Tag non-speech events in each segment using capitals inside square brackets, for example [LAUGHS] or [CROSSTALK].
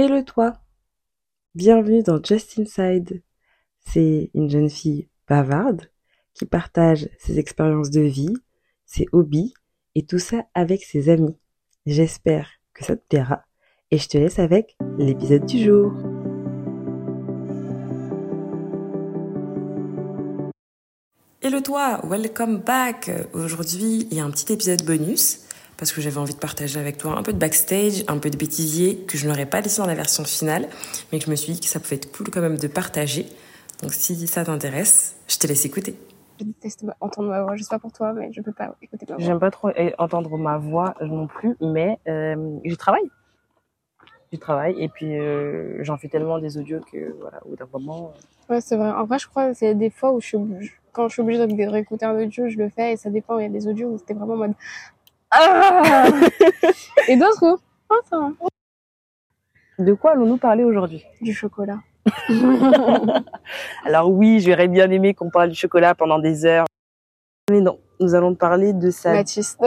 Et le toi Bienvenue dans Just Inside. C'est une jeune fille bavarde qui partage ses expériences de vie, ses hobbies et tout ça avec ses amis. J'espère que ça te plaira et je te laisse avec l'épisode du jour. Hello toi, welcome back. Aujourd'hui, il y a un petit épisode bonus parce que j'avais envie de partager avec toi un peu de backstage, un peu de bêtisier que je n'aurais pas laissé dans la version finale, mais que je me suis dit que ça pouvait être cool quand même de partager. Donc si ça t'intéresse, je te laisse écouter. Je déteste entendre ma voix, je sais pas pour toi, mais je peux pas écouter ma voix. J'aime pas trop entendre ma voix non plus, mais euh, je travaille. Je travaille et puis euh, j'en fais tellement des audios que voilà, au bout d'un moment. Euh, ouais, c'est vrai. En vrai, je crois que c'est des fois où je suis, quand je suis obligée de réécouter un audio, je le fais et ça dépend. Il y a des audios où c'était vraiment en mode ah [LAUGHS] Et d'autres oh, De quoi allons-nous parler aujourd'hui? Du chocolat. [LAUGHS] Alors oui, j'aurais bien aimé qu'on parle du chocolat pendant des heures. Mais non, nous allons parler de ça. Mathis. [LAUGHS]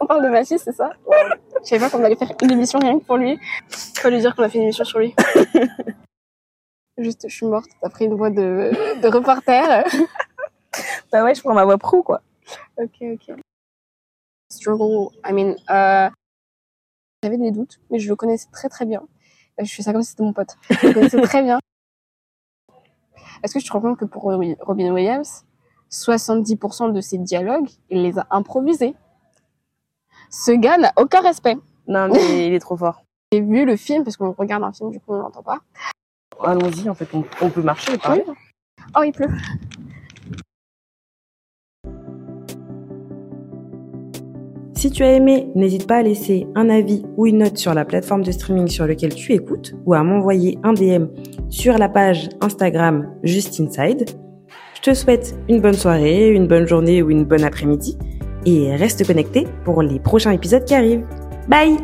On parle de Mathis, c'est ça? Je savais pas qu'on allait faire une émission rien que pour lui. Faut lui dire qu'on a fait une émission sur lui. Juste, je suis morte. T'as pris une voix de, de reporter. Bah ouais, je prends ma voix pro, quoi. Ok, ok. Struggle, I mean, euh, j'avais des doutes, mais je le connaissais très très bien. Euh, je fais ça comme si c'était mon pote. Je le connaissais très bien. [LAUGHS] Est-ce que tu te rends compte que pour Robin Williams, 70% de ses dialogues, il les a improvisés? Ce gars n'a aucun respect. Non, mais il est trop fort. [LAUGHS] J'ai vu le film, parce qu'on regarde un film, du coup on l'entend pas. Allons-y, en fait, on, peut marcher et Oh, il pleut. Si tu as aimé, n'hésite pas à laisser un avis ou une note sur la plateforme de streaming sur laquelle tu écoutes ou à m'envoyer un DM sur la page Instagram Just Inside. Je te souhaite une bonne soirée, une bonne journée ou une bonne après-midi et reste connecté pour les prochains épisodes qui arrivent. Bye